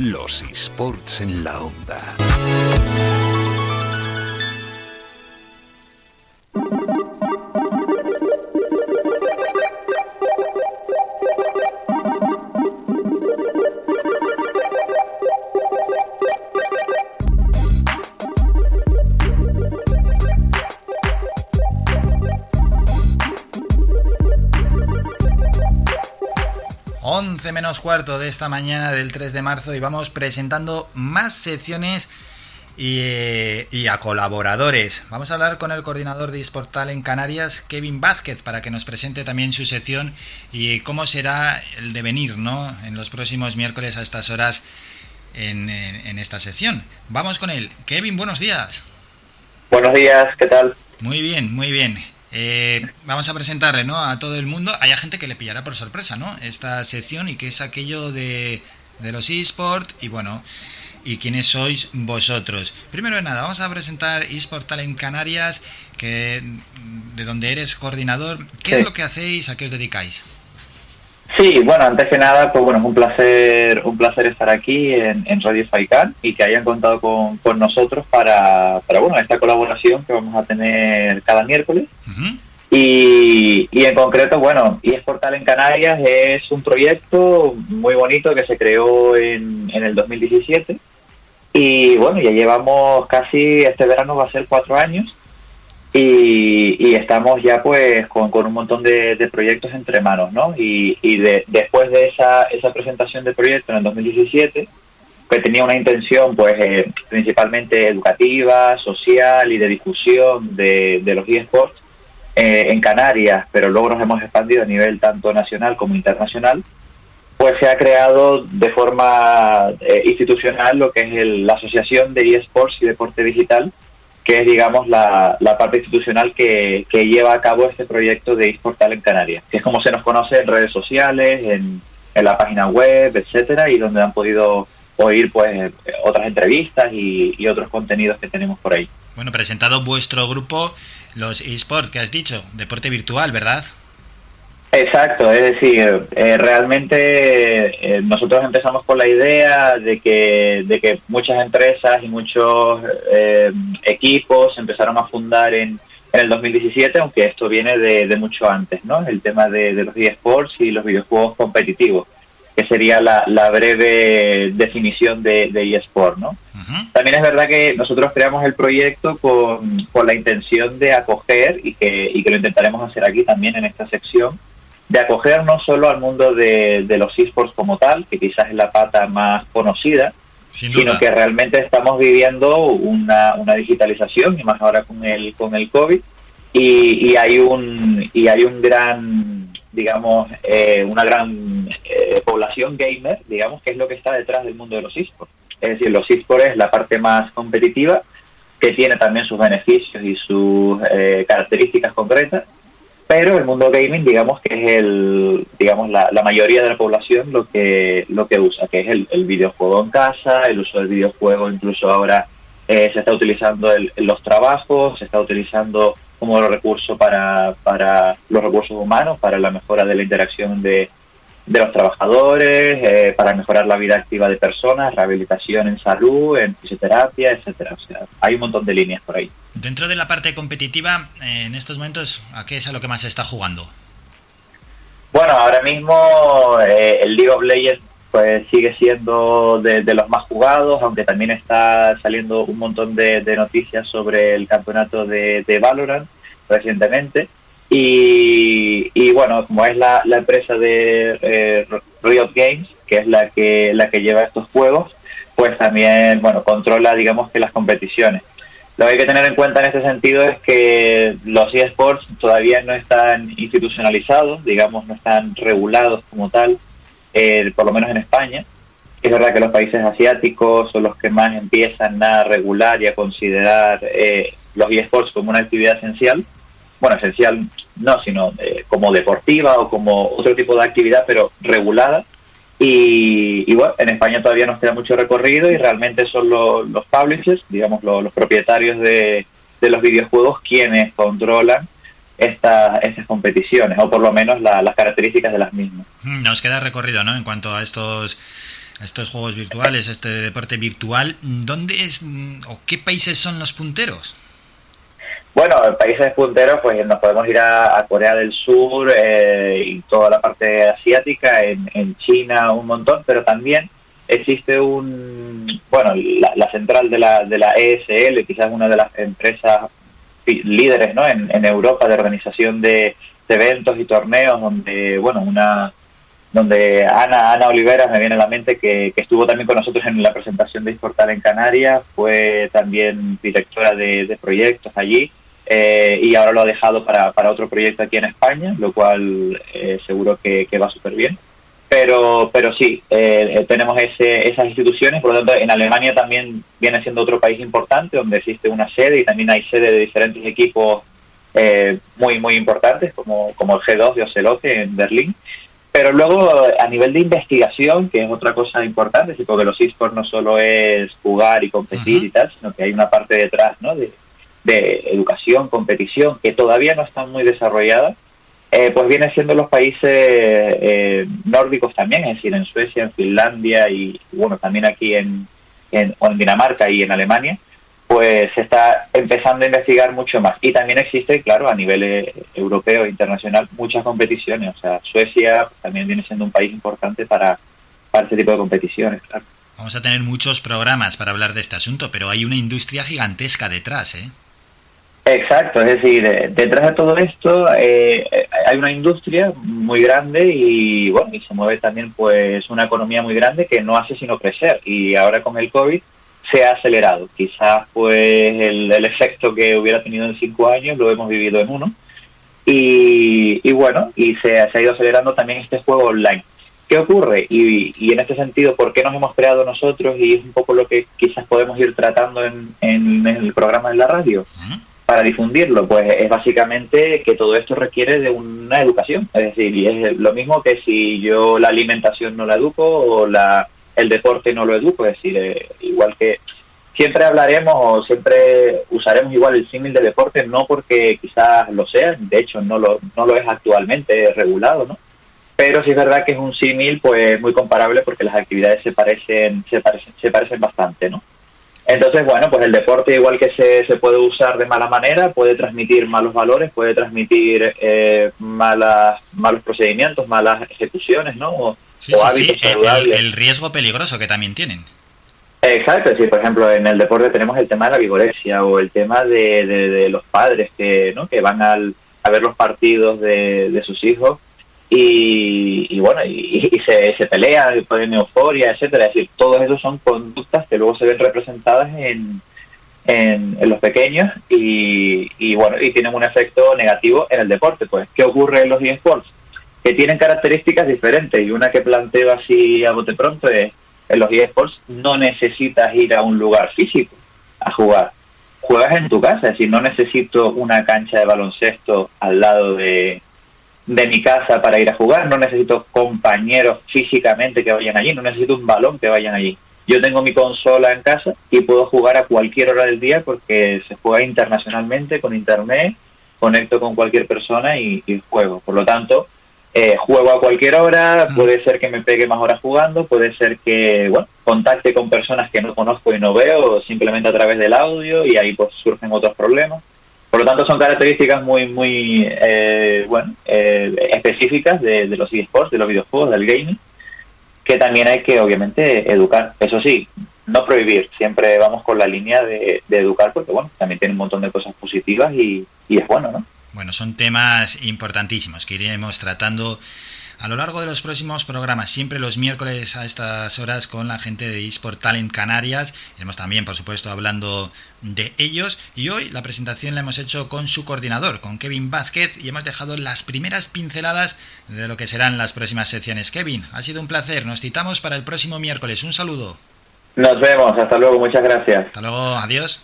Los esports en la onda. 11 menos cuarto de esta mañana del 3 de marzo y vamos presentando más secciones y, y, a colaboradores. Vamos a hablar con el coordinador de eSportal en Canarias, Kevin Vázquez, para que nos presente también su sección y cómo será el devenir ¿no? en los próximos miércoles a estas horas en, en, en esta sección. Vamos con él. Kevin, buenos días. Buenos días, ¿qué tal? Muy bien, muy bien. Eh, vamos a presentarle ¿no? a todo el mundo. Hay gente que le pillará por sorpresa ¿no? esta sección y que es aquello de, de los eSports y bueno, y quiénes sois vosotros. Primero de nada, vamos a presentar eSport Talent Canarias, que de donde eres coordinador. ¿Qué sí. es lo que hacéis? ¿A qué os dedicáis? Sí, bueno, antes que nada, pues bueno, es un placer, un placer estar aquí en, en Radio Faikan y que hayan contado con, con nosotros para, para, bueno, esta colaboración que vamos a tener cada miércoles. Uh -huh. y, y, en concreto, bueno, eSportal en Canarias es un proyecto muy bonito que se creó en, en el 2017 y bueno, ya llevamos casi, este verano va a ser cuatro años y, estamos ya pues con, un montón de, proyectos entre manos, ¿no? Y, y de, después de esa, esa presentación de proyecto en el 2017, que tenía una intención pues eh, principalmente educativa, social y de difusión de, los eSports eh, en Canarias, pero luego nos hemos expandido a nivel tanto nacional como internacional, pues se ha creado de forma eh, institucional lo que es la Asociación de eSports y Deporte Digital, que es, digamos, la, la parte institucional que, que, lleva a cabo este proyecto de eSportal en Canarias, que es como se nos conoce en redes sociales, en, en la página web, etcétera, y donde han podido oír pues otras entrevistas y, y, otros contenidos que tenemos por ahí. Bueno, presentado vuestro grupo, los eSports, que has dicho, deporte virtual, ¿verdad? Exacto, es decir, eh, realmente eh, nosotros empezamos con la idea de que, de que muchas empresas y muchos eh, equipos empezaron a fundar en, en, el 2017, aunque esto viene de, de mucho antes, ¿no? El tema de, de los eSports y los videojuegos competitivos, que sería la, la breve definición de, de eSport, ¿no? Uh -huh. También es verdad que nosotros creamos el proyecto con, con la intención de acoger y que, y que lo intentaremos hacer aquí también en esta sección de acoger no solo al mundo de, de los esports como tal, que quizás es la pata más conocida, sino que realmente estamos viviendo una, una, digitalización, y más ahora con el, con el COVID, y, y hay un y hay un gran digamos eh, una gran eh, población gamer digamos que es lo que está detrás del mundo de los esports. Es decir los esports es la parte más competitiva que tiene también sus beneficios y sus eh, características concretas pero el mundo gaming digamos que es el digamos la, la, mayoría de la población lo que lo que usa que es el, el videojuego en casa el uso del videojuego incluso ahora eh, se está utilizando el, los trabajos se está utilizando como recurso para, para los recursos humanos para la mejora de la interacción de, de los trabajadores, eh, para mejorar la vida activa de personas, rehabilitación en salud, en fisioterapia, etcétera. O sea, hay un montón de líneas por ahí. Dentro de la parte competitiva, eh, en estos momentos, ¿a qué es a lo que más se está jugando? Bueno, ahora mismo eh, el League of Legends pues sigue siendo de, de, los más jugados, aunque también está saliendo un montón de, de noticias sobre el campeonato de, de Valorant recientemente. Y, y, bueno, como es la, la empresa de eh, Riot Games, que es la que, la que lleva estos juegos, pues también, bueno, controla, digamos que las competiciones. Lo que hay que tener en cuenta en este sentido es que los eSports todavía no están institucionalizados, digamos, no están regulados como tal, eh, por lo menos en España. Es verdad que los países asiáticos son los que más empiezan a regular y a considerar eh, los eSports como una actividad esencial, bueno, esencial no, sino eh, como deportiva o como otro tipo de actividad, pero regulada. Y, y, bueno, en España todavía nos queda mucho recorrido y realmente son lo, los publishers, digamos, lo, los propietarios de, de, los videojuegos quienes controlan esta, estas competiciones, o por lo menos la, las características de las mismas. Nos queda recorrido, ¿no? En cuanto a estos estos juegos virtuales, este deporte virtual, ¿dónde es o qué países son los punteros? Bueno, países punteros, pues nos podemos ir a, Corea del Sur eh, y toda la parte asiática, en, China un montón, pero también existe un, bueno, la, central de la, de la ESL, quizás una de las empresas líderes ¿no? en, Europa de organización de, eventos y torneos, donde, bueno, una donde Ana, Ana Olivera me viene a la mente que, estuvo también con nosotros en la presentación de Exportal en Canarias, fue también directora de proyectos allí eh, y ahora lo ha dejado para, para otro proyecto aquí en España, lo cual eh, seguro que, va súper bien. Pero, pero sí, eh, tenemos ese, esas instituciones, por lo tanto en Alemania también viene siendo otro país importante donde existe una sede y también hay sede de diferentes equipos muy, muy importantes, como, como el G2 de Ocelote en Berlín. Pero luego, a nivel de investigación, que es otra cosa importante, porque los esports no solo es jugar y competir y tal, sino que hay una parte detrás, ¿no? De, de educación, competición, que todavía no están muy desarrolladas, eh, pues vienen siendo los países eh, nórdicos también, es decir, en Suecia, en Finlandia y, bueno, también aquí en, en, Dinamarca y en Alemania, pues se está empezando a investigar mucho más. Y también existe, claro, a nivel eh, europeo e internacional, muchas competiciones. O sea, Suecia también viene siendo un país importante para, para este tipo de competiciones, claro. Vamos a tener muchos programas para hablar de este asunto, pero hay una industria gigantesca detrás, ¿eh? Exacto, es decir, eh, detrás de todo esto eh, hay una industria muy grande y bueno, y se mueve también pues una economía muy grande que no hace sino crecer y ahora con el COVID se ha acelerado. Quizás pues el, efecto que hubiera tenido en cinco años lo hemos vivido en uno y, bueno, y se, ha ido acelerando también este juego online. ¿Qué ocurre? Y, y, en este sentido, ¿por qué nos hemos creado nosotros? Y es un poco lo que quizás podemos ir tratando en, en, el programa de la radio para difundirlo? Pues es básicamente que todo esto requiere de una educación. Es decir, y es lo mismo que si yo la alimentación no la educo o la, el deporte no lo educo. Es decir, eh, igual que siempre hablaremos o siempre usaremos igual el símil de deporte, no porque quizás lo sea, de hecho no lo, no lo es actualmente regulado, ¿no? Pero sí es verdad que es un símil pues muy comparable porque las actividades se parecen, se parecen, se parecen bastante, ¿no? Entonces, bueno, pues el deporte igual que se, se puede usar de mala manera, puede transmitir malos valores, puede transmitir eh, malas, malos procedimientos, malas ejecuciones, ¿no? O, hábitos saludables. El, riesgo peligroso que también tienen. Exacto, sí, por ejemplo, en el deporte tenemos el tema de la vigorexia o el tema de, de, los padres que, ¿no? que van al, a ver los partidos de, de sus hijos y, bueno, y, se, se pelea, y ponen euforia, etcétera. Es decir, todos esos son conductas que luego se ven representadas en, en, los pequeños y, y, bueno, y tienen un efecto negativo en el deporte. Pues, ¿qué ocurre en los eSports? Que tienen características diferentes y una que planteo así a bote pronto es, en los eSports no necesitas ir a un lugar físico a jugar. Juegas en tu casa, es decir, no necesito una cancha de baloncesto al lado de, de mi casa para ir a jugar, no necesito compañeros físicamente que vayan allí, no necesito un balón que vayan allí. Yo tengo mi consola en casa y puedo jugar a cualquier hora del día porque se juega internacionalmente con internet, conecto con cualquier persona y, juego. Por lo tanto, eh, juego a cualquier hora, puede ser que me pegue más horas jugando, puede ser que bueno, contacte con personas que no conozco y no veo simplemente a través del audio y ahí pues surgen otros problemas. Por lo tanto, son características muy, muy eh, bueno, eh, específicas de, los eSports, de los videojuegos, del gaming, que también hay que, obviamente, educar. Eso sí, no prohibir, siempre vamos con la línea de, educar, porque, bueno, también tiene un montón de cosas positivas y, y es bueno, ¿no? Bueno, son temas importantísimos que iremos tratando a lo largo de los próximos programas, siempre los miércoles a estas horas con la gente de eSport Talent Canarias. Iremos también, por supuesto, hablando de ellos. Y hoy la presentación la hemos hecho con su coordinador, con Kevin Vázquez, y hemos dejado las primeras pinceladas de lo que serán las próximas secciones. Kevin, ha sido un placer. Nos citamos para el próximo miércoles. Un saludo. Nos vemos. Hasta luego. Muchas gracias. Hasta luego. Adiós.